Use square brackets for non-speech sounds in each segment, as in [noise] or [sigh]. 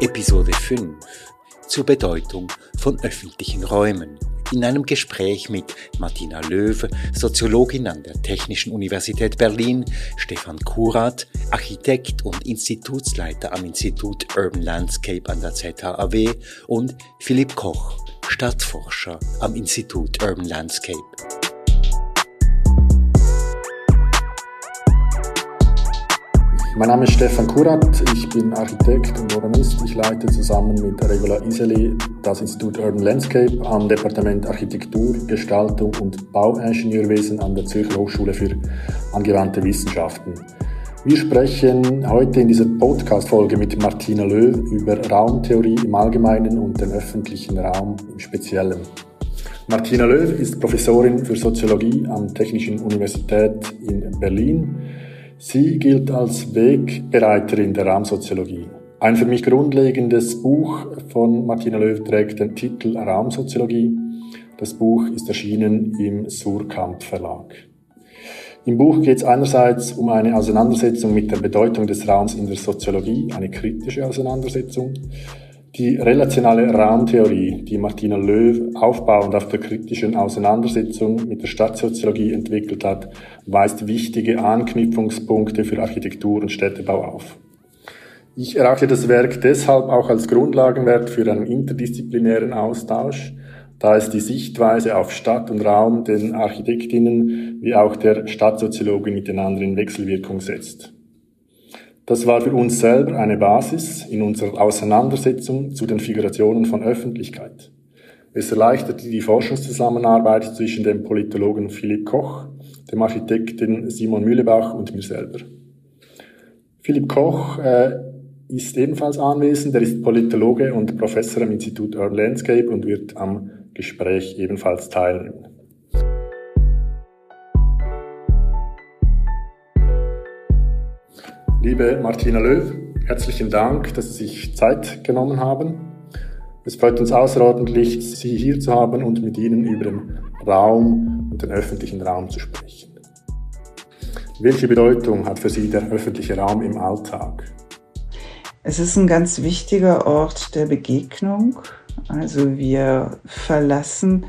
Episode 5 zur Bedeutung von öffentlichen Räumen in einem Gespräch mit Martina Löw, Soziologin an der Technischen Universität Berlin, Stefan Kurat, Architekt und Institutsleiter am Institut Urban Landscape an der ZHAW und Philipp Koch, Stadtforscher am Institut Urban Landscape. Mein Name ist Stefan Kurat, ich bin Architekt und Urbanist. Ich leite zusammen mit Regula Iseli das Institut Urban Landscape am Departement Architektur, Gestaltung und Bauingenieurwesen an der Zürcher Hochschule für angewandte Wissenschaften. Wir sprechen heute in dieser Podcast-Folge mit Martina Löw über Raumtheorie im Allgemeinen und den öffentlichen Raum im Speziellen. Martina Löw ist Professorin für Soziologie am Technischen Universität in Berlin Sie gilt als Wegbereiterin der Raumsoziologie. Ein für mich grundlegendes Buch von Martina Löw trägt den Titel Raumsoziologie. Das Buch ist erschienen im Surkamp Verlag. Im Buch geht es einerseits um eine Auseinandersetzung mit der Bedeutung des Raums in der Soziologie, eine kritische Auseinandersetzung. Die relationale Raumtheorie, die Martina Löw aufbauend auf der kritischen Auseinandersetzung mit der Stadtsoziologie entwickelt hat, weist wichtige Anknüpfungspunkte für Architektur und Städtebau auf. Ich erachte das Werk deshalb auch als Grundlagenwert für einen interdisziplinären Austausch, da es die Sichtweise auf Stadt und Raum den Architektinnen wie auch der Stadtsoziologin miteinander in Wechselwirkung setzt. Das war für uns selber eine Basis in unserer Auseinandersetzung zu den Figurationen von Öffentlichkeit. Es erleichterte die Forschungszusammenarbeit zwischen dem Politologen Philipp Koch, dem Architekten Simon Mühlebach und mir selber. Philipp Koch äh, ist ebenfalls anwesend. Er ist Politologe und Professor am Institut Urban Landscape und wird am Gespräch ebenfalls teilnehmen. Liebe Martina Löw, herzlichen Dank, dass Sie sich Zeit genommen haben. Es freut uns außerordentlich, Sie hier zu haben und mit Ihnen über den Raum und den öffentlichen Raum zu sprechen. Welche Bedeutung hat für Sie der öffentliche Raum im Alltag? Es ist ein ganz wichtiger Ort der Begegnung. Also wir verlassen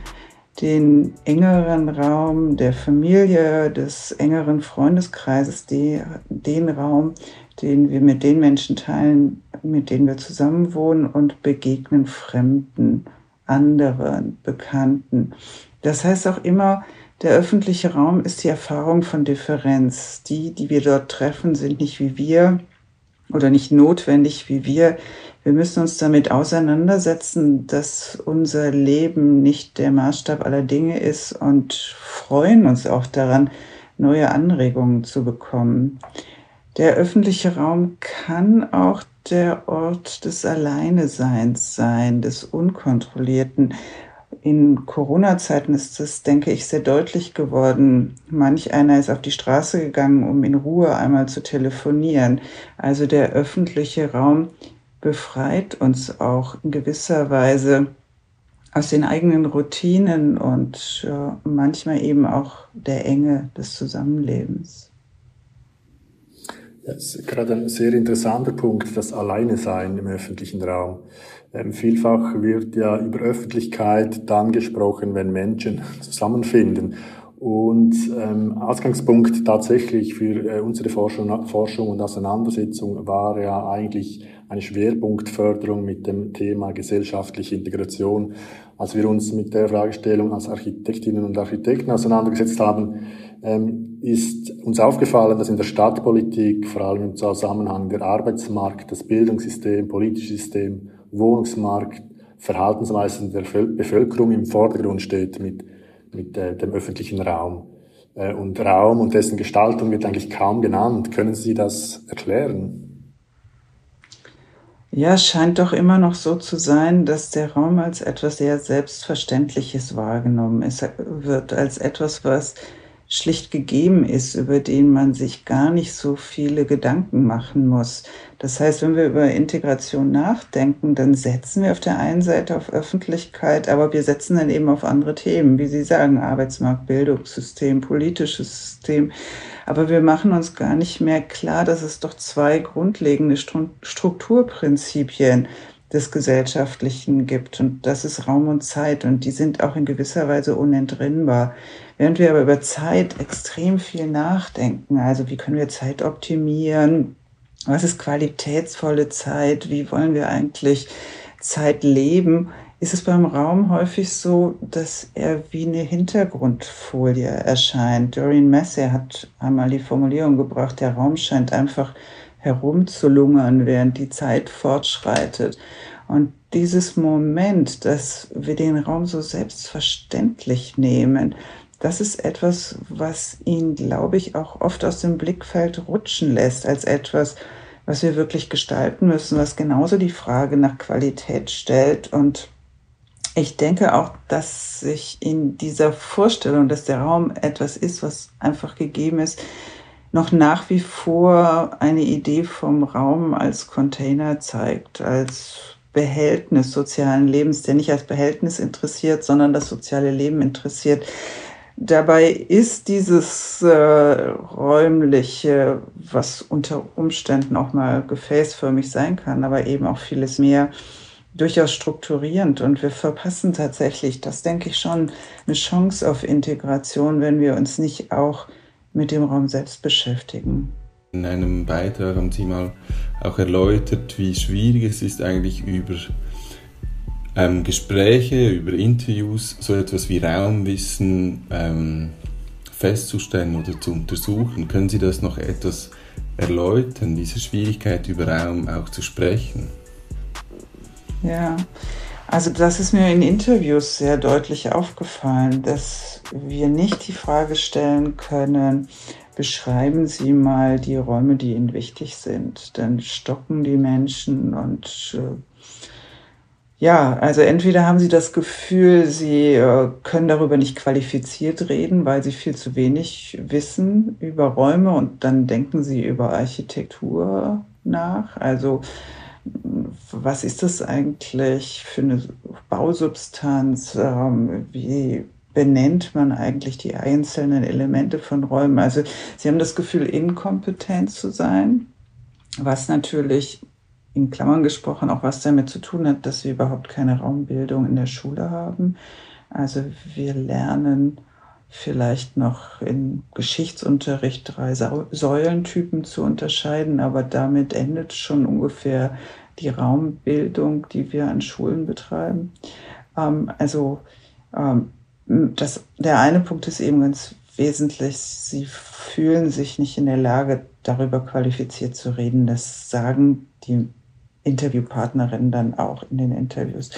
den engeren Raum der Familie, des engeren Freundeskreises, die, den Raum, den wir mit den Menschen teilen, mit denen wir zusammenwohnen und begegnen Fremden, anderen, Bekannten. Das heißt auch immer, der öffentliche Raum ist die Erfahrung von Differenz. Die, die wir dort treffen, sind nicht wie wir oder nicht notwendig wie wir. Wir müssen uns damit auseinandersetzen, dass unser Leben nicht der Maßstab aller Dinge ist und freuen uns auch daran, neue Anregungen zu bekommen. Der öffentliche Raum kann auch der Ort des Alleineseins sein, des Unkontrollierten. In Corona-Zeiten ist das, denke ich, sehr deutlich geworden. Manch einer ist auf die Straße gegangen, um in Ruhe einmal zu telefonieren. Also der öffentliche Raum befreit uns auch in gewisser Weise aus den eigenen Routinen und ja, manchmal eben auch der Enge des Zusammenlebens. Das ist gerade ein sehr interessanter Punkt, das Alleine sein im öffentlichen Raum. Ähm, vielfach wird ja über Öffentlichkeit dann gesprochen, wenn Menschen [laughs] zusammenfinden. Und ähm, Ausgangspunkt tatsächlich für äh, unsere Forschung, Forschung und Auseinandersetzung war ja eigentlich eine Schwerpunktförderung mit dem Thema gesellschaftliche Integration. Als wir uns mit der Fragestellung als Architektinnen und Architekten auseinandergesetzt haben, ähm, ist uns aufgefallen, dass in der Stadtpolitik, vor allem im Zusammenhang der Arbeitsmarkt, das Bildungssystem, politische System, Wohnungsmarkt, Verhaltensweisen der Bevölkerung im Vordergrund steht mit, mit äh, dem öffentlichen Raum. Äh, und Raum und dessen Gestaltung wird eigentlich kaum genannt. Können Sie das erklären? Ja, es scheint doch immer noch so zu sein, dass der Raum als etwas sehr Selbstverständliches wahrgenommen ist, wird, als etwas, was schlicht gegeben ist, über den man sich gar nicht so viele Gedanken machen muss. Das heißt, wenn wir über Integration nachdenken, dann setzen wir auf der einen Seite auf Öffentlichkeit, aber wir setzen dann eben auf andere Themen, wie Sie sagen, Arbeitsmarkt, Bildungssystem, politisches System. Aber wir machen uns gar nicht mehr klar, dass es doch zwei grundlegende Strukturprinzipien des Gesellschaftlichen gibt. Und das ist Raum und Zeit. Und die sind auch in gewisser Weise unentrinnbar. Während wir aber über Zeit extrem viel nachdenken, also wie können wir Zeit optimieren, was ist qualitätsvolle Zeit, wie wollen wir eigentlich Zeit leben, ist es beim Raum häufig so, dass er wie eine Hintergrundfolie erscheint. Doreen Massey hat einmal die Formulierung gebracht, der Raum scheint einfach herumzulungern, während die Zeit fortschreitet. Und dieses Moment, dass wir den Raum so selbstverständlich nehmen, das ist etwas, was ihn, glaube ich, auch oft aus dem Blickfeld rutschen lässt, als etwas, was wir wirklich gestalten müssen, was genauso die Frage nach Qualität stellt. Und ich denke auch, dass sich in dieser Vorstellung, dass der Raum etwas ist, was einfach gegeben ist, noch nach wie vor eine Idee vom Raum als Container zeigt, als Behältnis sozialen Lebens, der nicht als Behältnis interessiert, sondern das soziale Leben interessiert. Dabei ist dieses äh, räumliche, was unter Umständen auch mal gefäßförmig sein kann, aber eben auch vieles mehr, durchaus strukturierend. Und wir verpassen tatsächlich, das denke ich schon, eine Chance auf Integration, wenn wir uns nicht auch mit dem Raum selbst beschäftigen. In einem Beitrag haben Sie mal auch erläutert, wie schwierig es ist, eigentlich über ähm, Gespräche, über Interviews so etwas wie Raumwissen ähm, festzustellen oder zu untersuchen. Können Sie das noch etwas erläutern, diese Schwierigkeit über Raum auch zu sprechen? Ja, also das ist mir in Interviews sehr deutlich aufgefallen, dass wir nicht die Frage stellen können, beschreiben Sie mal die Räume, die Ihnen wichtig sind. Dann stocken die Menschen und äh, ja, also entweder haben sie das Gefühl, sie äh, können darüber nicht qualifiziert reden, weil sie viel zu wenig wissen über Räume und dann denken sie über Architektur nach. Also was ist das eigentlich für eine Bausubstanz? Ähm, wie benennt man eigentlich die einzelnen Elemente von Räumen? Also sie haben das Gefühl, inkompetent zu sein, was natürlich in Klammern gesprochen auch was damit zu tun hat, dass wir überhaupt keine Raumbildung in der Schule haben. Also wir lernen vielleicht noch in Geschichtsunterricht drei Säulentypen zu unterscheiden, aber damit endet schon ungefähr die Raumbildung, die wir an Schulen betreiben. Ähm, also ähm, das, der eine Punkt ist eben ganz wesentlich, sie fühlen sich nicht in der Lage, darüber qualifiziert zu reden. Das sagen die Interviewpartnerin dann auch in den Interviews.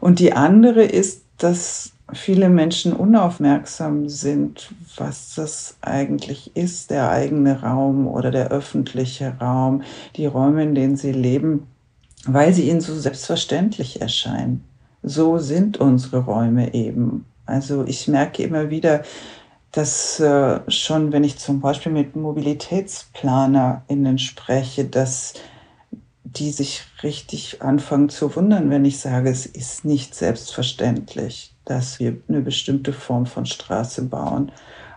Und die andere ist, dass viele Menschen unaufmerksam sind, was das eigentlich ist, der eigene Raum oder der öffentliche Raum, die Räume, in denen sie leben, weil sie ihnen so selbstverständlich erscheinen. So sind unsere Räume eben. Also ich merke immer wieder, dass äh, schon, wenn ich zum Beispiel mit MobilitätsplanerInnen spreche, dass die sich richtig anfangen zu wundern, wenn ich sage, es ist nicht selbstverständlich, dass wir eine bestimmte Form von Straße bauen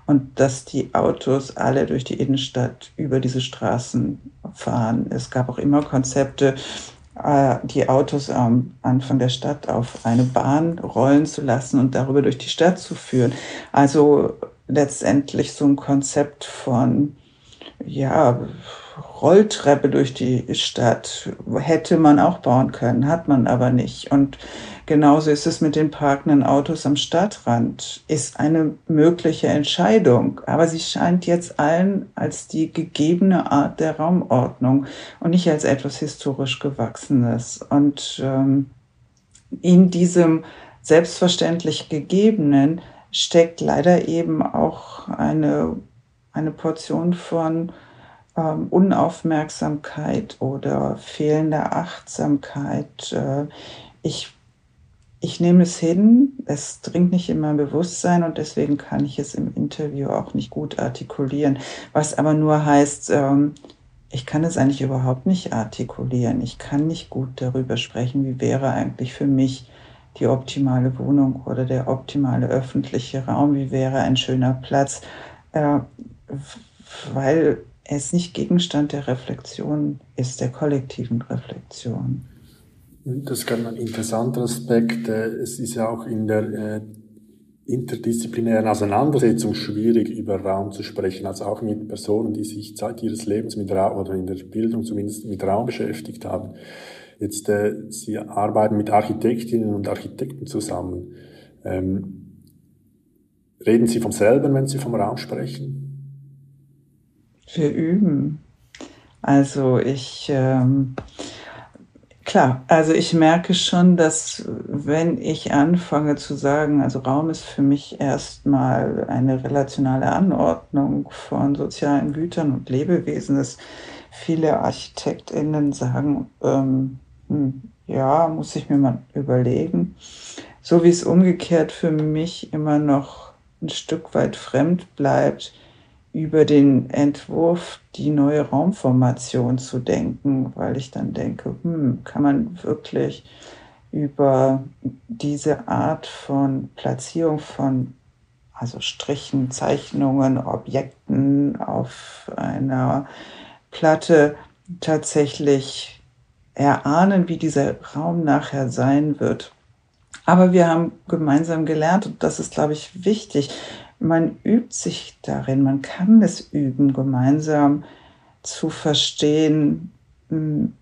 und dass die Autos alle durch die Innenstadt über diese Straßen fahren. Es gab auch immer Konzepte, äh, die Autos am Anfang der Stadt auf eine Bahn rollen zu lassen und darüber durch die Stadt zu führen. Also letztendlich so ein Konzept von, ja, Rolltreppe durch die Stadt. Hätte man auch bauen können, hat man aber nicht. Und genauso ist es mit den parkenden Autos am Stadtrand. Ist eine mögliche Entscheidung, aber sie scheint jetzt allen als die gegebene Art der Raumordnung und nicht als etwas historisch Gewachsenes. Und ähm, in diesem selbstverständlich Gegebenen steckt leider eben auch eine, eine Portion von ähm, Unaufmerksamkeit oder fehlende Achtsamkeit. Äh, ich, ich nehme es hin, es dringt nicht in mein Bewusstsein und deswegen kann ich es im Interview auch nicht gut artikulieren. Was aber nur heißt, ähm, ich kann es eigentlich überhaupt nicht artikulieren. Ich kann nicht gut darüber sprechen, wie wäre eigentlich für mich die optimale Wohnung oder der optimale öffentliche Raum, wie wäre ein schöner Platz, äh, weil es nicht Gegenstand der Reflexion ist, der kollektiven Reflexion. Das ist ein interessanter Aspekt. Es ist ja auch in der äh, interdisziplinären Auseinandersetzung schwierig, über Raum zu sprechen, also auch mit Personen, die sich Zeit ihres Lebens mit Raum oder in der Bildung zumindest mit Raum beschäftigt haben. Jetzt, äh, Sie arbeiten mit Architektinnen und Architekten zusammen. Ähm, reden Sie vom selben, wenn Sie vom Raum sprechen? Wir üben. Also ich, ähm, klar, also ich merke schon, dass wenn ich anfange zu sagen, also Raum ist für mich erstmal eine relationale Anordnung von sozialen Gütern und Lebewesen, dass viele ArchitektInnen sagen, ähm, hm, ja, muss ich mir mal überlegen. So wie es umgekehrt für mich immer noch ein Stück weit fremd bleibt, über den Entwurf die neue Raumformation zu denken, weil ich dann denke, hm, kann man wirklich über diese Art von Platzierung von also Strichen, Zeichnungen, Objekten auf einer Platte tatsächlich erahnen, wie dieser Raum nachher sein wird. Aber wir haben gemeinsam gelernt, und das ist, glaube ich, wichtig, man übt sich darin, man kann es üben, gemeinsam zu verstehen, hm,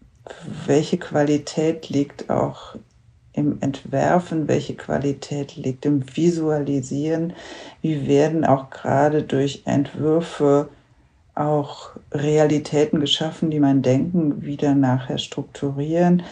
welche Qualität liegt auch im Entwerfen, welche Qualität liegt im Visualisieren, wie werden auch gerade durch Entwürfe auch Realitäten geschaffen, die mein Denken wieder nachher strukturieren.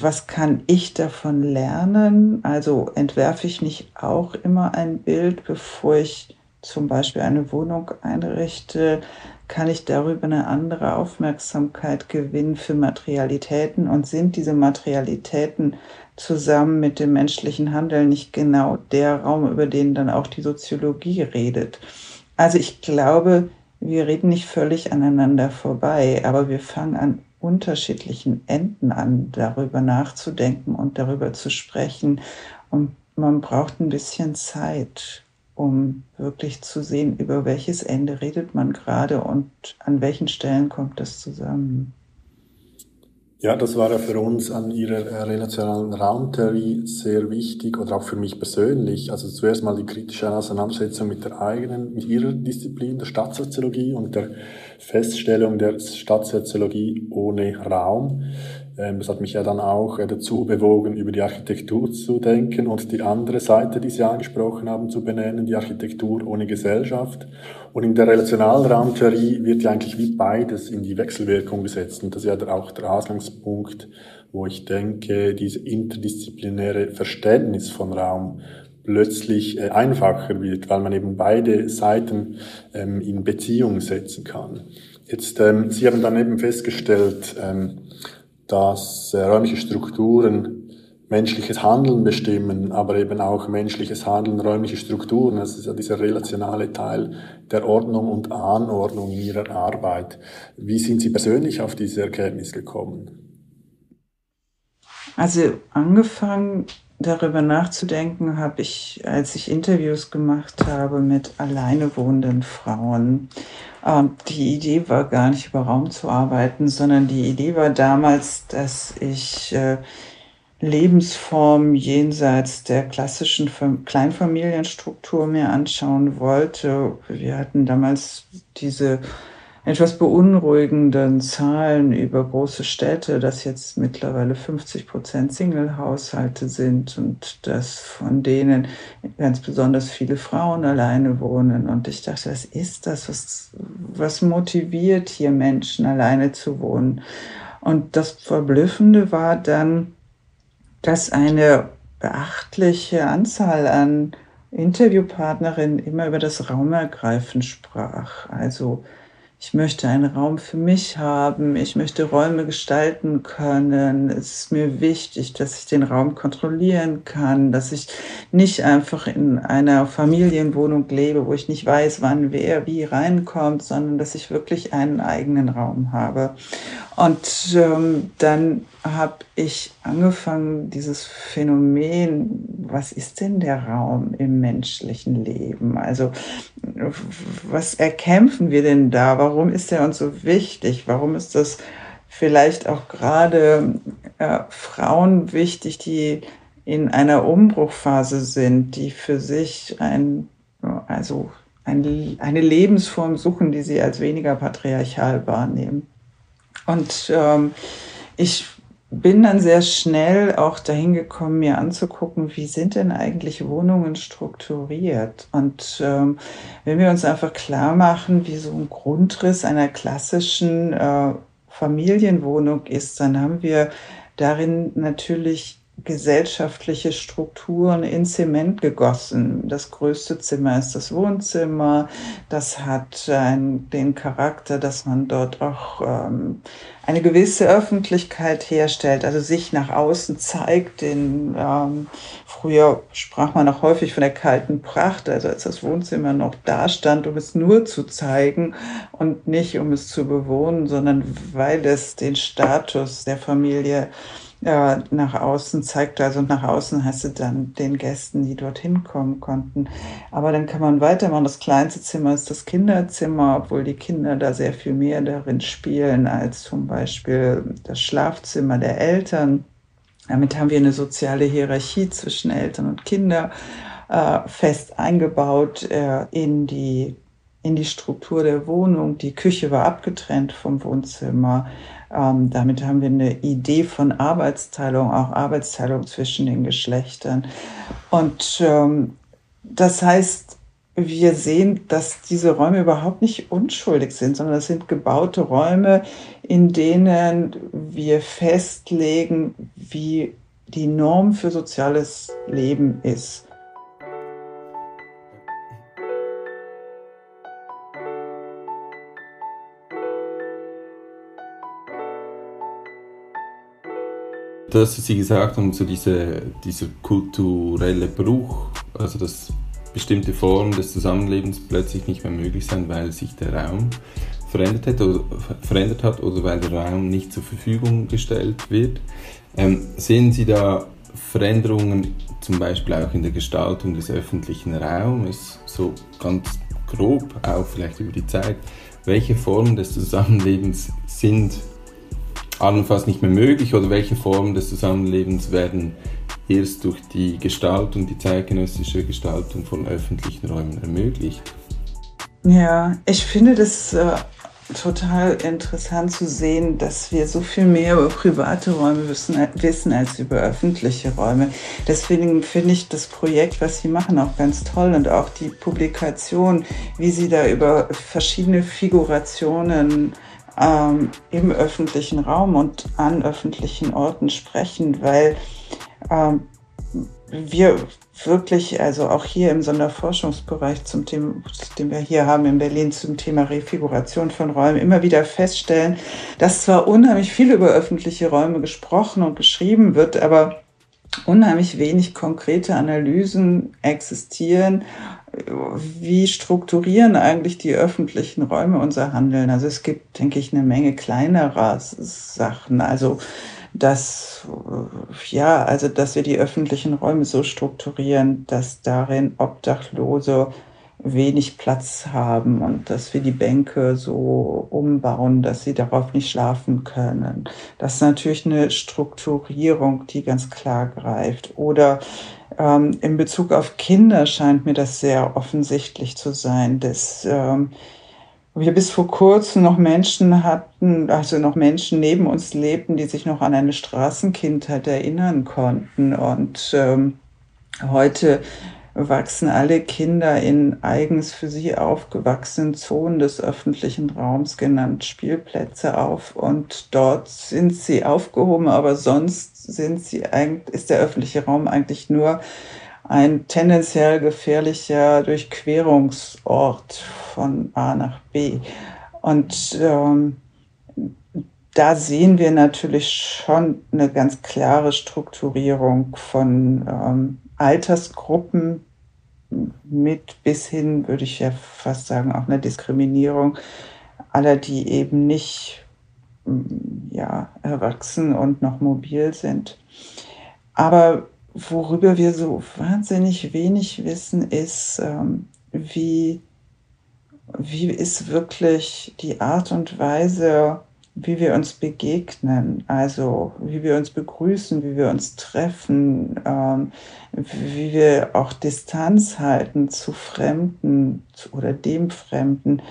Was kann ich davon lernen? Also entwerfe ich nicht auch immer ein Bild, bevor ich zum Beispiel eine Wohnung einrichte? Kann ich darüber eine andere Aufmerksamkeit gewinnen für Materialitäten? Und sind diese Materialitäten zusammen mit dem menschlichen Handeln nicht genau der Raum, über den dann auch die Soziologie redet? Also ich glaube, wir reden nicht völlig aneinander vorbei, aber wir fangen an unterschiedlichen Enden an, darüber nachzudenken und darüber zu sprechen. Und man braucht ein bisschen Zeit, um wirklich zu sehen, über welches Ende redet man gerade und an welchen Stellen kommt das zusammen. Ja, das war ja für uns an Ihrer relationalen Raumtheorie sehr wichtig oder auch für mich persönlich. Also zuerst mal die kritische Auseinandersetzung mit der eigenen, mit Ihrer Disziplin, der Stadtsoziologie und der Feststellung der Stadtsoziologie ohne Raum. Ähm, das hat mich ja dann auch äh, dazu bewogen, über die Architektur zu denken und die andere Seite, die Sie angesprochen haben, zu benennen, die Architektur ohne Gesellschaft. Und in der relationalen Raumtheorie wird ja eigentlich wie beides in die Wechselwirkung gesetzt. Und das ist ja auch der Ausgangspunkt, wo ich denke, diese interdisziplinäre Verständnis von Raum plötzlich äh, einfacher wird, weil man eben beide Seiten ähm, in Beziehung setzen kann. Jetzt, ähm, Sie haben dann eben festgestellt, dass äh, räumliche Strukturen menschliches Handeln bestimmen, aber eben auch menschliches Handeln räumliche Strukturen. Das ist ja dieser relationale Teil der Ordnung und Anordnung Ihrer Arbeit. Wie sind Sie persönlich auf diese Erkenntnis gekommen? Also angefangen darüber nachzudenken habe ich, als ich Interviews gemacht habe mit alleine wohnenden Frauen. Ähm, die Idee war gar nicht über Raum zu arbeiten, sondern die Idee war damals, dass ich äh, Lebensformen jenseits der klassischen Kleinfamilienstruktur mir anschauen wollte. Wir hatten damals diese etwas beunruhigenden Zahlen über große Städte, dass jetzt mittlerweile 50 Prozent Single-Haushalte sind und dass von denen ganz besonders viele Frauen alleine wohnen. Und ich dachte, was ist das? Was, was motiviert hier Menschen alleine zu wohnen? Und das Verblüffende war dann, dass eine beachtliche Anzahl an Interviewpartnerinnen immer über das Raumergreifen sprach. Also ich möchte einen Raum für mich haben, ich möchte Räume gestalten können. Es ist mir wichtig, dass ich den Raum kontrollieren kann, dass ich nicht einfach in einer Familienwohnung lebe, wo ich nicht weiß, wann wer wie reinkommt, sondern dass ich wirklich einen eigenen Raum habe. Und ähm, dann habe ich angefangen, dieses Phänomen, was ist denn der Raum im menschlichen Leben? Also was erkämpfen wir denn da? Warum ist er uns so wichtig? Warum ist das vielleicht auch gerade äh, Frauen wichtig, die in einer Umbruchphase sind, die für sich ein, also ein, eine Lebensform suchen, die sie als weniger patriarchal wahrnehmen? Und ähm, ich bin dann sehr schnell auch dahin gekommen, mir anzugucken, wie sind denn eigentlich Wohnungen strukturiert? Und ähm, wenn wir uns einfach klar machen, wie so ein Grundriss einer klassischen äh, Familienwohnung ist, dann haben wir darin natürlich gesellschaftliche Strukturen in Zement gegossen. Das größte Zimmer ist das Wohnzimmer. Das hat ein, den Charakter, dass man dort auch ähm, eine gewisse Öffentlichkeit herstellt, also sich nach außen zeigt. Den, ähm, früher sprach man auch häufig von der kalten Pracht, also als das Wohnzimmer noch da stand, um es nur zu zeigen und nicht um es zu bewohnen, sondern weil es den Status der Familie äh, nach außen zeigt. Also nach außen heißt es dann den Gästen, die dorthin kommen konnten. Aber dann kann man weitermachen. Das kleinste Zimmer ist das Kinderzimmer, obwohl die Kinder da sehr viel mehr darin spielen als zum Beispiel das Schlafzimmer der Eltern. Damit haben wir eine soziale Hierarchie zwischen Eltern und Kindern äh, fest eingebaut äh, in die in die Struktur der Wohnung. Die Küche war abgetrennt vom Wohnzimmer. Ähm, damit haben wir eine Idee von Arbeitsteilung, auch Arbeitsteilung zwischen den Geschlechtern. Und ähm, das heißt, wir sehen, dass diese Räume überhaupt nicht unschuldig sind, sondern es sind gebaute Räume, in denen wir festlegen, wie die Norm für soziales Leben ist. Das, was Sie gesagt haben, so diese, dieser kulturelle Bruch, also dass bestimmte Formen des Zusammenlebens plötzlich nicht mehr möglich sind, weil sich der Raum verändert hat oder, verändert hat oder weil der Raum nicht zur Verfügung gestellt wird. Ähm, sehen Sie da Veränderungen zum Beispiel auch in der Gestaltung des öffentlichen Raumes, so ganz grob auch vielleicht über die Zeit? Welche Formen des Zusammenlebens sind allenfalls nicht mehr möglich oder welche Formen des Zusammenlebens werden erst durch die Gestaltung, die zeitgenössische Gestaltung von öffentlichen Räumen ermöglicht? Ja, ich finde das äh, total interessant zu sehen, dass wir so viel mehr über private Räume wissen, wissen als über öffentliche Räume. Deswegen finde ich das Projekt, was Sie machen, auch ganz toll und auch die Publikation, wie Sie da über verschiedene Figurationen ähm, im öffentlichen Raum und an öffentlichen Orten sprechen, weil ähm, wir wirklich, also auch hier im Sonderforschungsbereich zum Thema, den wir hier haben in Berlin zum Thema Refiguration von Räumen, immer wieder feststellen, dass zwar unheimlich viel über öffentliche Räume gesprochen und geschrieben wird, aber unheimlich wenig konkrete Analysen existieren wie strukturieren eigentlich die öffentlichen Räume unser Handeln? Also es gibt, denke ich, eine Menge kleinerer Sachen. Also dass, ja, also dass wir die öffentlichen Räume so strukturieren, dass darin Obdachlose wenig Platz haben und dass wir die Bänke so umbauen, dass sie darauf nicht schlafen können. Das ist natürlich eine Strukturierung, die ganz klar greift. Oder ähm, in Bezug auf Kinder scheint mir das sehr offensichtlich zu sein, dass ähm, wir bis vor kurzem noch Menschen hatten, also noch Menschen neben uns lebten, die sich noch an eine Straßenkindheit erinnern konnten. Und ähm, heute wachsen alle Kinder in eigens für sie aufgewachsenen Zonen des öffentlichen Raums, genannt Spielplätze, auf. Und dort sind sie aufgehoben, aber sonst sind sie eigentlich, ist der öffentliche Raum eigentlich nur ein tendenziell gefährlicher Durchquerungsort von A nach B. Und ähm, da sehen wir natürlich schon eine ganz klare Strukturierung von ähm, Altersgruppen mit bis hin, würde ich ja fast sagen, auch eine Diskriminierung aller, die eben nicht ja, erwachsen und noch mobil sind. Aber worüber wir so wahnsinnig wenig wissen, ist, ähm, wie, wie ist wirklich die Art und Weise, wie wir uns begegnen, also wie wir uns begrüßen, wie wir uns treffen, ähm, wie wir auch Distanz halten zu Fremden oder dem Fremden,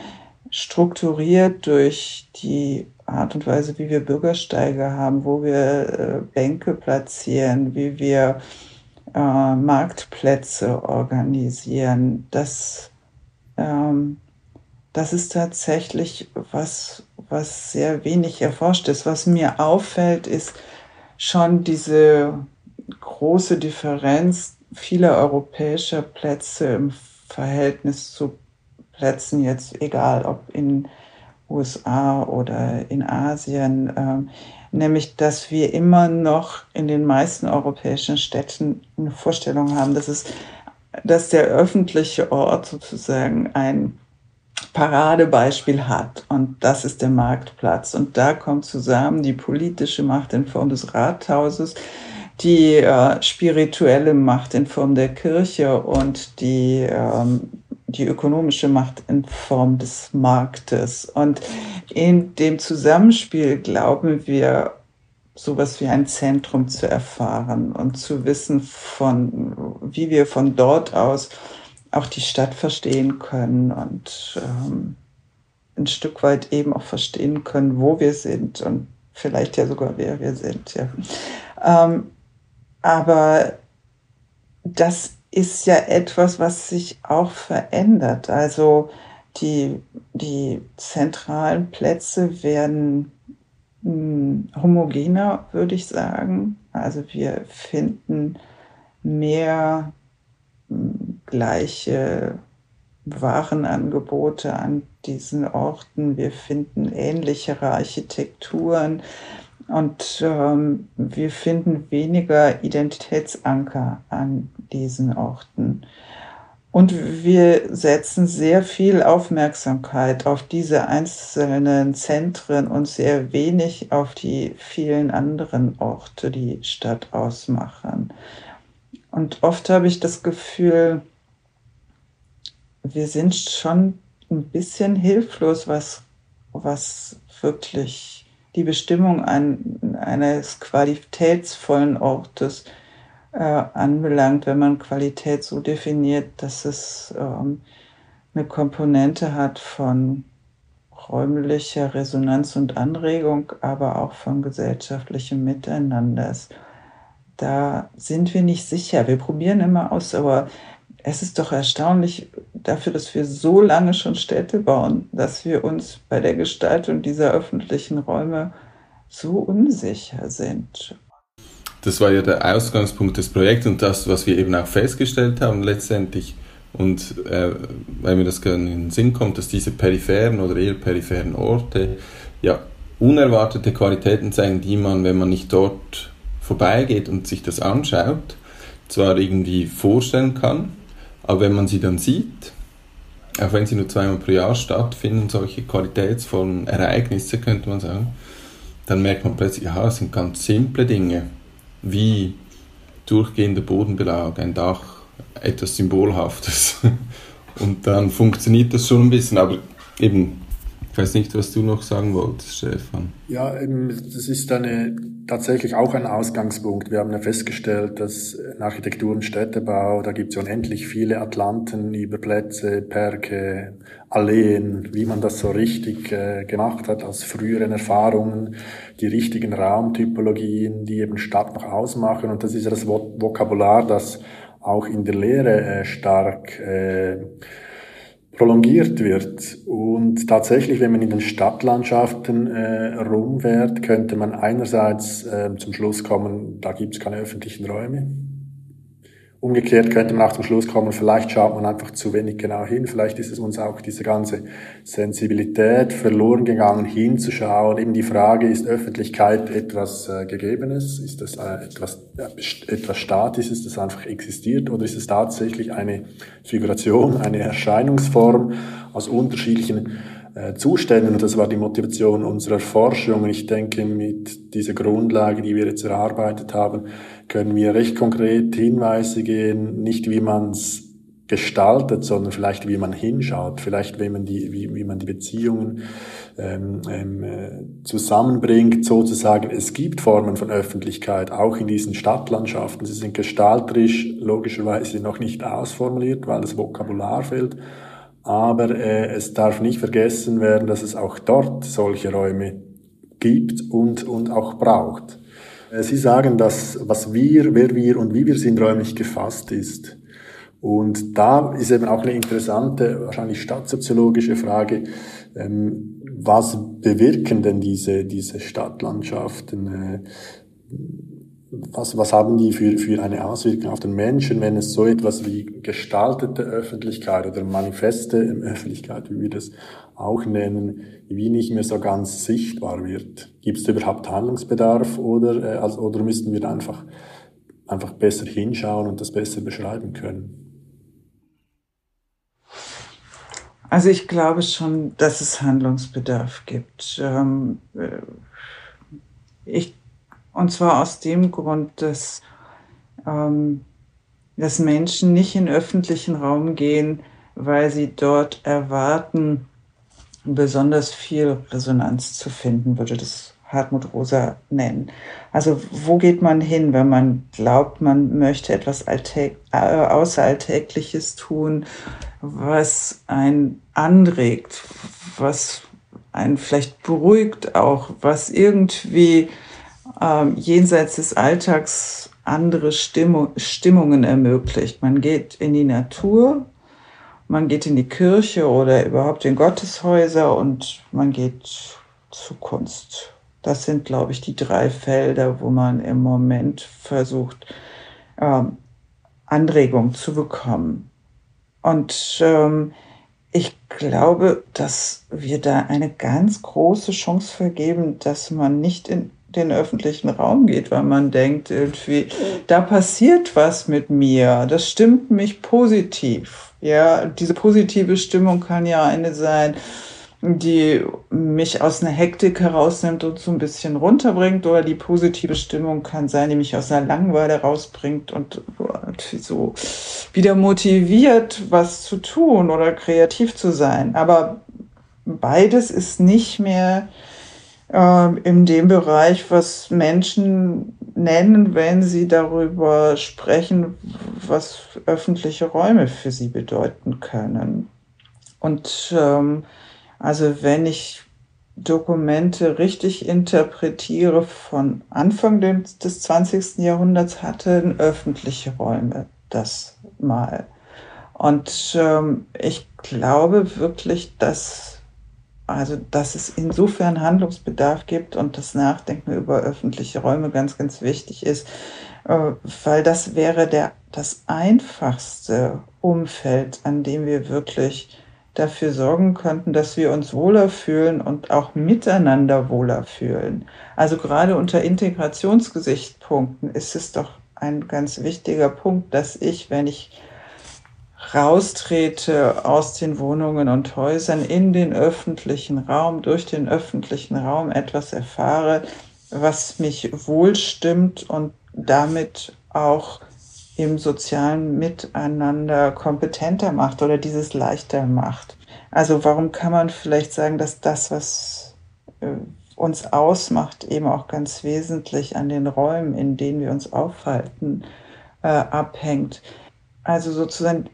strukturiert durch die Art und Weise, wie wir Bürgersteige haben, wo wir äh, Bänke platzieren, wie wir äh, Marktplätze organisieren. Das, ähm, das ist tatsächlich was, was sehr wenig erforscht ist. Was mir auffällt, ist schon diese große Differenz vieler europäischer Plätze im Verhältnis zu Plätzen jetzt, egal ob in USA oder in Asien, ähm, nämlich dass wir immer noch in den meisten europäischen Städten eine Vorstellung haben, dass es, dass der öffentliche Ort sozusagen ein Paradebeispiel hat und das ist der Marktplatz und da kommt zusammen die politische Macht in Form des Rathauses, die äh, spirituelle Macht in Form der Kirche und die ähm, die ökonomische Macht in Form des Marktes. Und in dem Zusammenspiel glauben wir, sowas wie ein Zentrum zu erfahren und zu wissen, von, wie wir von dort aus auch die Stadt verstehen können und ähm, ein Stück weit eben auch verstehen können, wo wir sind und vielleicht ja sogar wer wir sind. Ja. Ähm, aber das ist ja etwas, was sich auch verändert. Also die, die zentralen Plätze werden mh, hm, homogener, würde ich sagen. Also wir finden mehr mh, hm, gleiche Warenangebote an diesen Orten. Wir finden ähnlichere Architekturen. Und ähm, wir finden weniger Identitätsanker an diesen Orten. Und wir setzen sehr viel Aufmerksamkeit auf diese einzelnen Zentren und sehr wenig auf die vielen anderen Orte, die Stadt ausmachen. Und oft habe ich das Gefühl, wir sind schon ein bisschen hilflos, was, was wirklich die Bestimmung ein, eines qualitätsvollen Ortes äh, anbelangt, wenn man Qualität so definiert, dass es ähm, eine Komponente hat von räumlicher Resonanz und Anregung, aber auch von gesellschaftlichem Miteinanders. Da sind wir nicht sicher. Wir probieren immer aus, aber es ist doch erstaunlich dafür, dass wir so lange schon Städte bauen, dass wir uns bei der Gestaltung dieser öffentlichen Räume so unsicher sind. Das war ja der Ausgangspunkt des Projekts und das, was wir eben auch festgestellt haben letztendlich. Und äh, weil mir das gerne in den Sinn kommt, dass diese peripheren oder eher peripheren Orte ja unerwartete Qualitäten zeigen, die man, wenn man nicht dort vorbeigeht und sich das anschaut, zwar irgendwie vorstellen kann, aber wenn man sie dann sieht, auch wenn sie nur zweimal pro Jahr stattfinden, solche qualitätsvollen Ereignisse, könnte man sagen, dann merkt man plötzlich, ja, es sind ganz simple Dinge, wie durchgehender Bodenbelag, ein Dach, etwas Symbolhaftes. [laughs] Und dann funktioniert das schon ein bisschen, aber eben ich weiß nicht, was du noch sagen wolltest, Stefan. Ja, das ist eine, tatsächlich auch ein Ausgangspunkt. Wir haben ja festgestellt, dass in Architektur und Städtebau, da gibt es unendlich viele Atlanten über Plätze, Perke, Alleen, wie man das so richtig äh, gemacht hat aus früheren Erfahrungen, die richtigen Raumtypologien, die eben Stadt noch ausmachen. Und das ist ja das Vokabular, das auch in der Lehre äh, stark äh, prolongiert wird. Und tatsächlich, wenn man in den Stadtlandschaften äh, rumfährt, könnte man einerseits äh, zum Schluss kommen, da gibt es keine öffentlichen Räume. Umgekehrt könnte man auch zum Schluss kommen, vielleicht schaut man einfach zu wenig genau hin, vielleicht ist es uns auch diese ganze Sensibilität verloren gegangen, hinzuschauen. Eben die Frage, ist Öffentlichkeit etwas äh, Gegebenes, ist das äh, etwas, äh, etwas Statisches, das einfach existiert, oder ist es tatsächlich eine Figuration, eine Erscheinungsform aus unterschiedlichen äh, Zuständen. Und das war die Motivation unserer Forschung. Und ich denke, mit dieser Grundlage, die wir jetzt erarbeitet haben, können wir recht konkret Hinweise geben, nicht wie man es gestaltet, sondern vielleicht wie man hinschaut, vielleicht wie man die, wie, wie man die Beziehungen ähm, ähm, äh, zusammenbringt, sozusagen. Es gibt Formen von Öffentlichkeit, auch in diesen Stadtlandschaften. Sie sind gestalterisch logischerweise noch nicht ausformuliert, weil das Vokabular fehlt. Aber äh, es darf nicht vergessen werden, dass es auch dort solche Räume gibt und, und auch braucht. Äh, Sie sagen, dass was wir, wer wir und wie wir sind räumlich gefasst ist. Und da ist eben auch eine interessante, wahrscheinlich stadtsoziologische Frage, ähm, was bewirken denn diese, diese Stadtlandschaften? Was, was haben die für, für eine Auswirkung auf den Menschen, wenn es so etwas wie gestaltete Öffentlichkeit oder Manifeste in Öffentlichkeit, wie wir das auch nennen, wie nicht mehr so ganz sichtbar wird? Gibt es überhaupt Handlungsbedarf oder, äh, also, oder müssten wir einfach, einfach besser hinschauen und das besser beschreiben können? Also ich glaube schon, dass es Handlungsbedarf gibt. Ähm, äh, ich und zwar aus dem Grund, dass, ähm, dass Menschen nicht in öffentlichen Raum gehen, weil sie dort erwarten, besonders viel Resonanz zu finden, würde das Hartmut Rosa nennen. Also wo geht man hin, wenn man glaubt, man möchte etwas Alltäg äh, Außeralltägliches tun, was einen anregt, was einen vielleicht beruhigt auch, was irgendwie ähm, jenseits des Alltags andere Stimmung, Stimmungen ermöglicht. Man geht in die Natur, man geht in die Kirche oder überhaupt in Gotteshäuser und man geht zu Kunst. Das sind, glaube ich, die drei Felder, wo man im Moment versucht, ähm, Anregung zu bekommen. Und ähm, ich glaube, dass wir da eine ganz große Chance vergeben, dass man nicht in den öffentlichen Raum geht, weil man denkt irgendwie, da passiert was mit mir, das stimmt mich positiv. Ja, diese positive Stimmung kann ja eine sein, die mich aus einer Hektik herausnimmt und so ein bisschen runterbringt, oder die positive Stimmung kann sein, die mich aus einer Langeweile rausbringt und so wieder motiviert, was zu tun oder kreativ zu sein. Aber beides ist nicht mehr äh, in dem Bereich, was Menschen nennen, wenn sie darüber sprechen, was öffentliche Räume für sie bedeuten können. Und ähm, also wenn ich Dokumente richtig interpretiere von Anfang des, des 20. Jahrhunderts, hatten öffentliche Räume das mal. Und ähm, ich glaube wirklich, dass also, dass es insofern Handlungsbedarf gibt und das Nachdenken über öffentliche Räume ganz, ganz wichtig ist, äh, weil das wäre der, das einfachste Umfeld, an dem wir wirklich dafür sorgen könnten, dass wir uns wohler fühlen und auch miteinander wohler fühlen. Also gerade unter Integrationsgesichtspunkten ist es doch ein ganz wichtiger Punkt, dass ich, wenn ich raustrete aus den Wohnungen und Häusern in den öffentlichen Raum, durch den öffentlichen Raum etwas erfahre, was mich wohlstimmt und damit auch im sozialen Miteinander kompetenter macht oder dieses leichter macht. Also warum kann man vielleicht sagen, dass das, was äh, uns ausmacht, eben auch ganz wesentlich an den Räumen, in denen wir uns aufhalten, äh, abhängt. Also sozusagen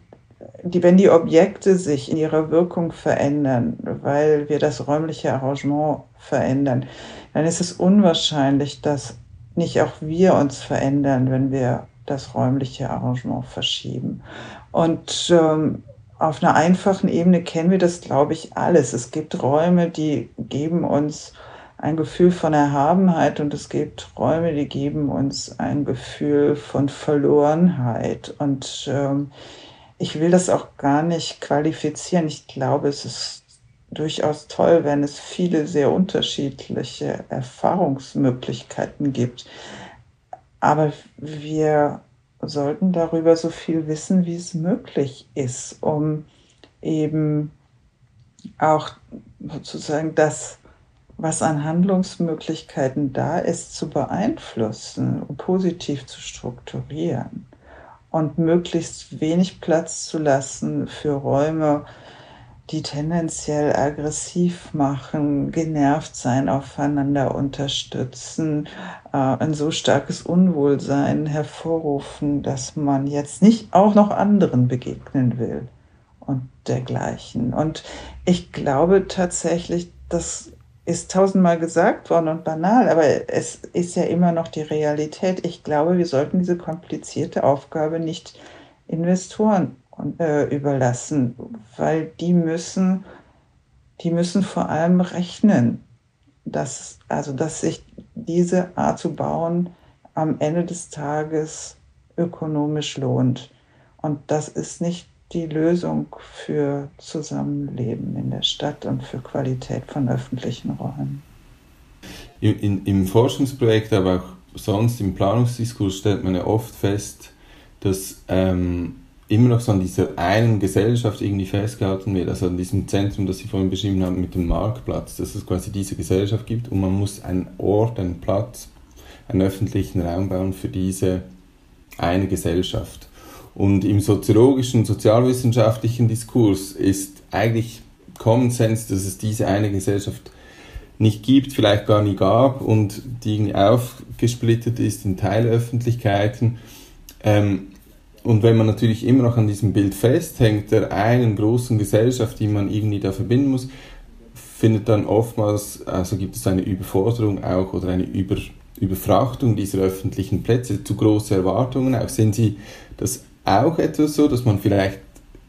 die, wenn die Objekte sich in ihrer Wirkung verändern, weil wir das räumliche Arrangement verändern, dann ist es unwahrscheinlich, dass nicht auch wir uns verändern, wenn wir das räumliche Arrangement verschieben. Und ähm, auf einer einfachen Ebene kennen wir das, glaube ich, alles. Es gibt Räume, die geben uns ein Gefühl von Erhabenheit und es gibt Räume, die geben uns ein Gefühl von Verlorenheit. Und ähm, ich will das auch gar nicht qualifizieren. Ich glaube, es ist durchaus toll, wenn es viele sehr unterschiedliche Erfahrungsmöglichkeiten gibt. Aber wir sollten darüber so viel wissen, wie es möglich ist, um eben auch sozusagen das, was an Handlungsmöglichkeiten da ist, zu beeinflussen und positiv zu strukturieren und möglichst wenig Platz zu lassen für Räume, die tendenziell aggressiv machen, genervt sein, aufeinander unterstützen, äh, ein so starkes Unwohlsein hervorrufen, dass man jetzt nicht auch noch anderen begegnen will und dergleichen. Und ich glaube tatsächlich, das ist tausendmal gesagt worden und banal, aber es ist ja immer noch die Realität. Ich glaube, wir sollten diese komplizierte Aufgabe nicht Investoren äh, überlassen, weil die müssen, die müssen vor allem rechnen, dass, also dass sich diese Art zu bauen am Ende des Tages ökonomisch lohnt. Und das ist nicht die Lösung für Zusammenleben in der Stadt und für Qualität von öffentlichen Räumen. In, in, Im Forschungsprojekt, aber auch sonst im Planungsdiskurs stellt man ja oft fest, dass ähm, immer noch so an dieser einen Gesellschaft irgendwie festgehalten wird, also an diesem Zentrum, das Sie vorhin beschrieben haben mit dem Marktplatz, dass es quasi diese Gesellschaft gibt und man muss einen Ort, einen Platz, einen öffentlichen Raum bauen für diese eine Gesellschaft. Und im soziologischen, sozialwissenschaftlichen Diskurs ist eigentlich Common Sense, dass es diese eine Gesellschaft nicht gibt, vielleicht gar nie gab und die irgendwie aufgesplittet ist in Teilöffentlichkeiten. Ähm, und wenn man natürlich immer noch an diesem Bild festhängt, der einen großen Gesellschaft, die man irgendwie da verbinden muss, findet dann oftmals, also gibt es eine Überforderung auch oder eine Über, Überfrachtung dieser öffentlichen Plätze, zu große Erwartungen auch. Sehen Sie das auch etwas so, dass man vielleicht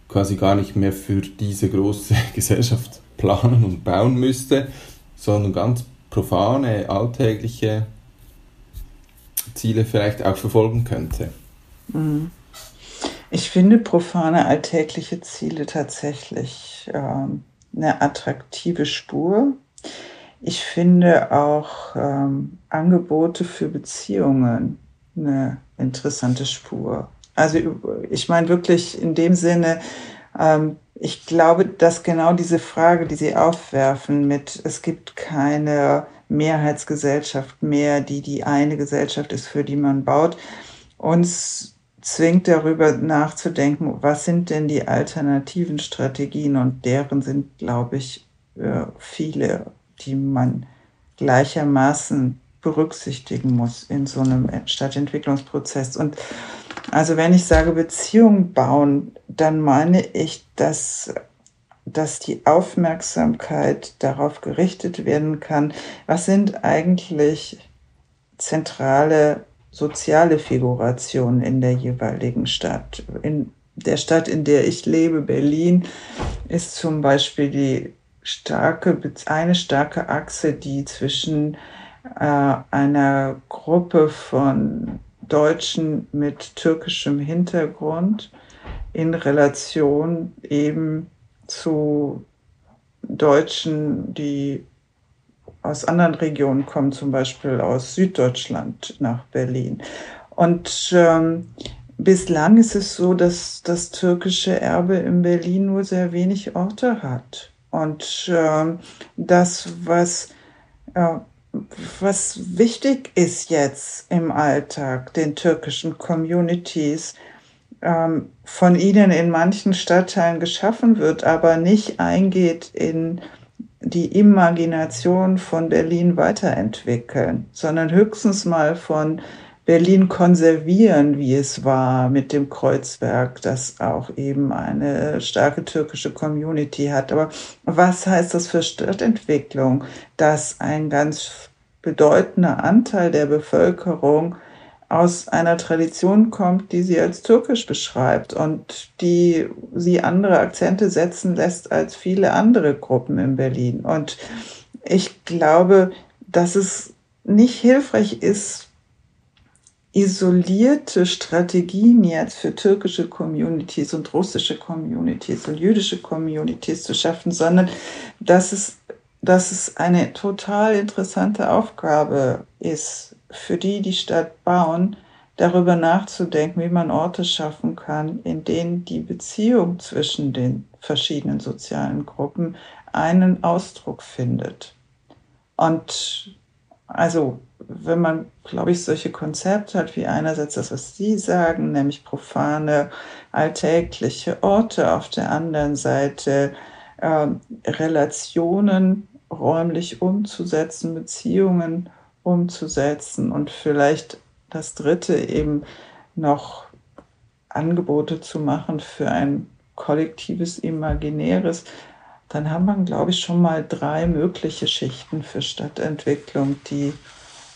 quasi gar nicht mehr für diese große [laughs] Gesellschaft planen und bauen müsste, sondern ganz profane, alltägliche Ziele vielleicht auch verfolgen könnte? Mhm. Ich finde profane alltägliche Ziele tatsächlich ähm, eine attraktive Spur. Ich finde auch ähm, Angebote für Beziehungen eine interessante Spur. Also ich meine wirklich in dem Sinne, ähm, ich glaube, dass genau diese Frage, die Sie aufwerfen mit, es gibt keine Mehrheitsgesellschaft mehr, die die eine Gesellschaft ist, für die man baut, uns zwingt darüber nachzudenken, was sind denn die alternativen Strategien und deren sind, glaube ich, äh, viele, die man gleichermaßen berücksichtigen muss in so einem Stadtentwicklungsprozess. Und also wenn ich sage Beziehungen bauen, dann meine ich, dass, dass die Aufmerksamkeit darauf gerichtet werden kann, was sind eigentlich zentrale soziale Figuration in der jeweiligen Stadt. In der Stadt, in der ich lebe, Berlin, ist zum Beispiel die starke, eine starke Achse, die zwischen äh, einer Gruppe von Deutschen mit türkischem Hintergrund in Relation eben zu Deutschen, die aus anderen Regionen kommen, zum Beispiel aus Süddeutschland nach Berlin. Und ähm, bislang ist es so, dass das türkische Erbe in Berlin nur sehr wenig Orte hat. Und ähm, das, was, äh, was wichtig ist jetzt im Alltag, den türkischen Communities, ähm, von ihnen in manchen Stadtteilen geschaffen wird, aber nicht eingeht in die Imagination von Berlin weiterentwickeln, sondern höchstens mal von Berlin konservieren, wie es war mit dem Kreuzberg, das auch eben eine starke türkische Community hat. Aber was heißt das für Stadtentwicklung, dass ein ganz bedeutender Anteil der Bevölkerung aus einer Tradition kommt, die sie als türkisch beschreibt und die sie andere Akzente setzen lässt als viele andere Gruppen in Berlin. Und ich glaube, dass es nicht hilfreich ist, isolierte Strategien jetzt für türkische Communities und russische Communities und jüdische Communities zu schaffen, sondern dass es, dass es eine total interessante Aufgabe ist, für die die Stadt bauen, darüber nachzudenken, wie man Orte schaffen kann, in denen die Beziehung zwischen den verschiedenen sozialen Gruppen einen Ausdruck findet. Und also wenn man, glaube ich, solche Konzepte hat, wie einerseits das, was Sie sagen, nämlich profane, alltägliche Orte, auf der anderen Seite äh, Relationen räumlich umzusetzen, Beziehungen umzusetzen und vielleicht das Dritte eben noch Angebote zu machen für ein kollektives Imaginäres, dann haben wir, glaube ich, schon mal drei mögliche Schichten für Stadtentwicklung, die,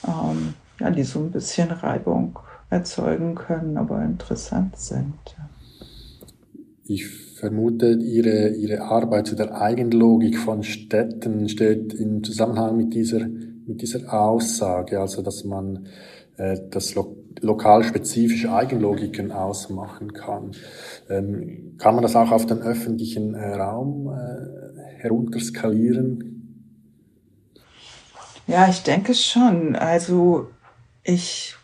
ähm, ja, die so ein bisschen Reibung erzeugen können, aber interessant sind. Ich vermute, Ihre, Ihre Arbeit zu der Eigenlogik von Städten steht im Zusammenhang mit dieser, mit dieser Aussage, also dass man äh, das lo lokal spezifische Eigenlogiken ausmachen kann. Ähm, kann man das auch auf den öffentlichen äh, Raum äh, herunterskalieren? Ja, ich denke schon. Also ich,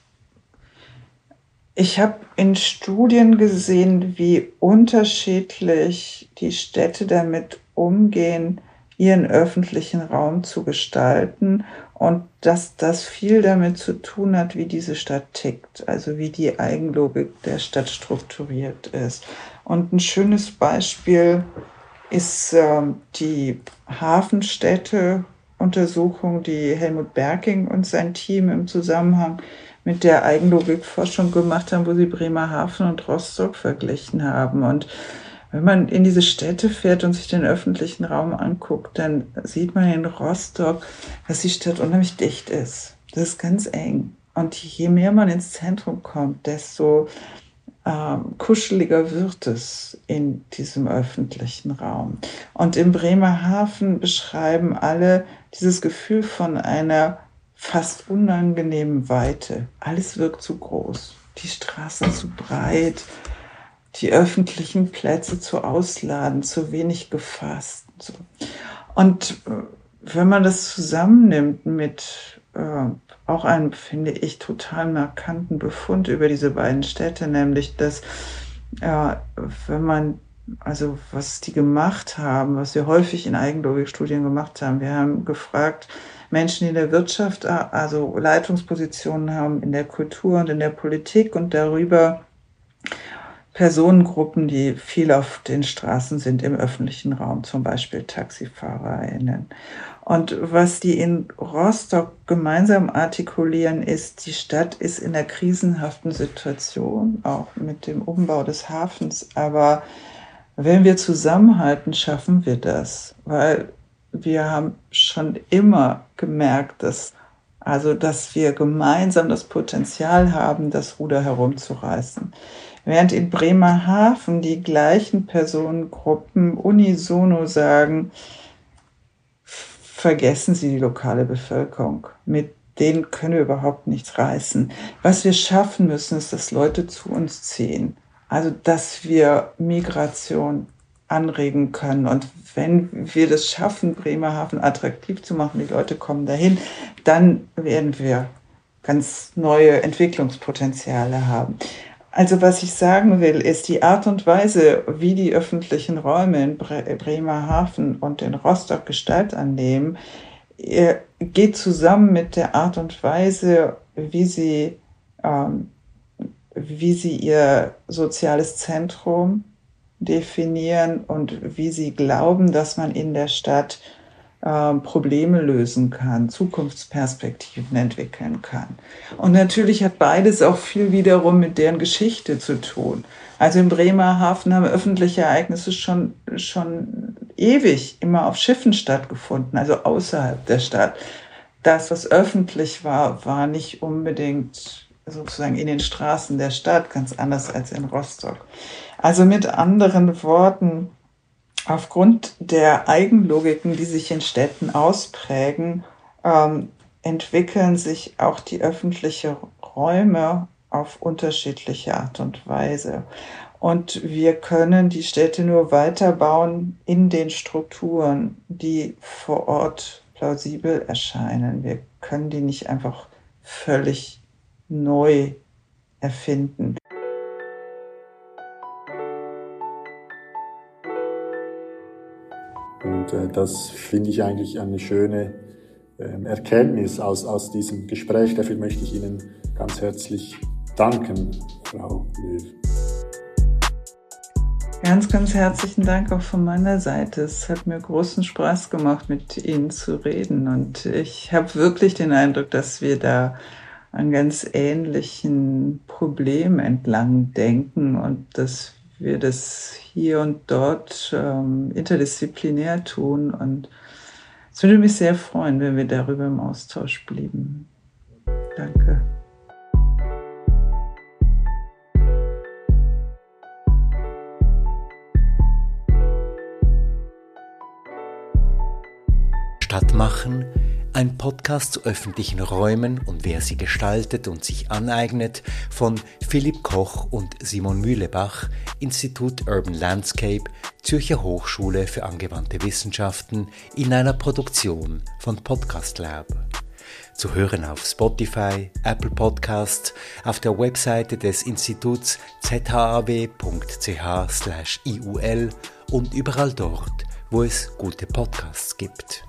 ich habe in Studien gesehen, wie unterschiedlich die Städte damit umgehen, ihren öffentlichen Raum zu gestalten und dass das viel damit zu tun hat, wie diese Stadt tickt, also wie die Eigenlogik der Stadt strukturiert ist. Und ein schönes Beispiel ist äh, die Hafenstädte-Untersuchung, die Helmut Berking und sein Team im Zusammenhang mit der Eigenlogikforschung gemacht haben, wo sie Bremerhaven und Rostock verglichen haben. Und wenn man in diese Städte fährt und sich den öffentlichen Raum anguckt, dann sieht man in Rostock, dass die Stadt unheimlich dicht ist. Das ist ganz eng. Und je mehr man ins Zentrum kommt, desto ähm, kuscheliger wird es in diesem öffentlichen Raum. Und im Bremerhaven beschreiben alle dieses Gefühl von einer fast unangenehmen Weite. Alles wirkt zu groß, die Straßen zu breit, die öffentlichen Plätze zu ausladen, zu wenig gefasst. So. Und äh, wenn man das zusammennimmt mit äh, auch einem, finde ich, total markanten Befund über diese beiden Städte, nämlich dass, äh, wenn man, also was die gemacht haben, was wir häufig in Eigenlogikstudien gemacht haben, wir haben gefragt, Menschen, die in der Wirtschaft, äh, also Leitungspositionen haben, in der Kultur und in der Politik und darüber Personengruppen, die viel auf den Straßen sind im öffentlichen Raum, zum Beispiel TaxifahrerInnen. Und was die in Rostock gemeinsam artikulieren, ist, die Stadt ist in einer krisenhaften Situation, auch mit dem Umbau des Hafens. Aber wenn wir zusammenhalten, schaffen wir das, weil wir haben schon immer gemerkt, dass also, dass wir gemeinsam das Potenzial haben, das Ruder herumzureißen. Während in Bremerhaven die gleichen Personengruppen unisono sagen, vergessen Sie die lokale Bevölkerung. Mit denen können wir überhaupt nichts reißen. Was wir schaffen müssen, ist, dass Leute zu uns ziehen. Also, dass wir Migration anregen können. Und wenn wir das schaffen, Bremerhaven attraktiv zu machen, die Leute kommen dahin, dann werden wir ganz neue Entwicklungspotenziale haben. Also was ich sagen will, ist die Art und Weise, wie die öffentlichen Räume in Bremerhaven und in Rostock Gestalt annehmen, geht zusammen mit der Art und Weise, wie sie, ähm, wie sie ihr soziales Zentrum definieren und wie sie glauben, dass man in der Stadt ähm, Probleme lösen kann, Zukunftsperspektiven entwickeln kann. Und natürlich hat beides auch viel wiederum mit deren Geschichte zu tun. Also in Bremerhaven haben öffentliche Ereignisse schon, schon ewig immer auf Schiffen stattgefunden, also außerhalb der Stadt. Das, was öffentlich war, war nicht unbedingt sozusagen in den Straßen der Stadt, ganz anders als in Rostock. Also mit anderen Worten, aufgrund der Eigenlogiken, die sich in Städten ausprägen, ähm, entwickeln sich auch die öffentlichen Räume auf unterschiedliche Art und Weise. Und wir können die Städte nur weiterbauen in den Strukturen, die vor Ort plausibel erscheinen. Wir können die nicht einfach völlig neu erfinden. Das finde ich eigentlich eine schöne äh, Erkenntnis aus, aus diesem Gespräch. Dafür möchte ich Ihnen ganz herzlich danken, Frau Löw. Ganz, ganz herzlichen Dank auch von meiner Seite. Es hat mir großen Spaß gemacht, mit Ihnen zu reden. Und ich habe wirklich den Eindruck, dass wir da an ganz ähnlichen Problemen entlang denken und dass wir das hier und dort ähm, interdisziplinär tun. Und es würde mich sehr freuen, wenn wir darüber im Austausch blieben. Danke. Stadt machen ein Podcast zu öffentlichen Räumen und wer sie gestaltet und sich aneignet von Philipp Koch und Simon Mühlebach, Institut Urban Landscape, Zürcher Hochschule für angewandte Wissenschaften in einer Produktion von Podcast Lab. Zu hören auf Spotify, Apple Podcasts, auf der Webseite des Instituts zhaw.ch/iul und überall dort, wo es gute Podcasts gibt.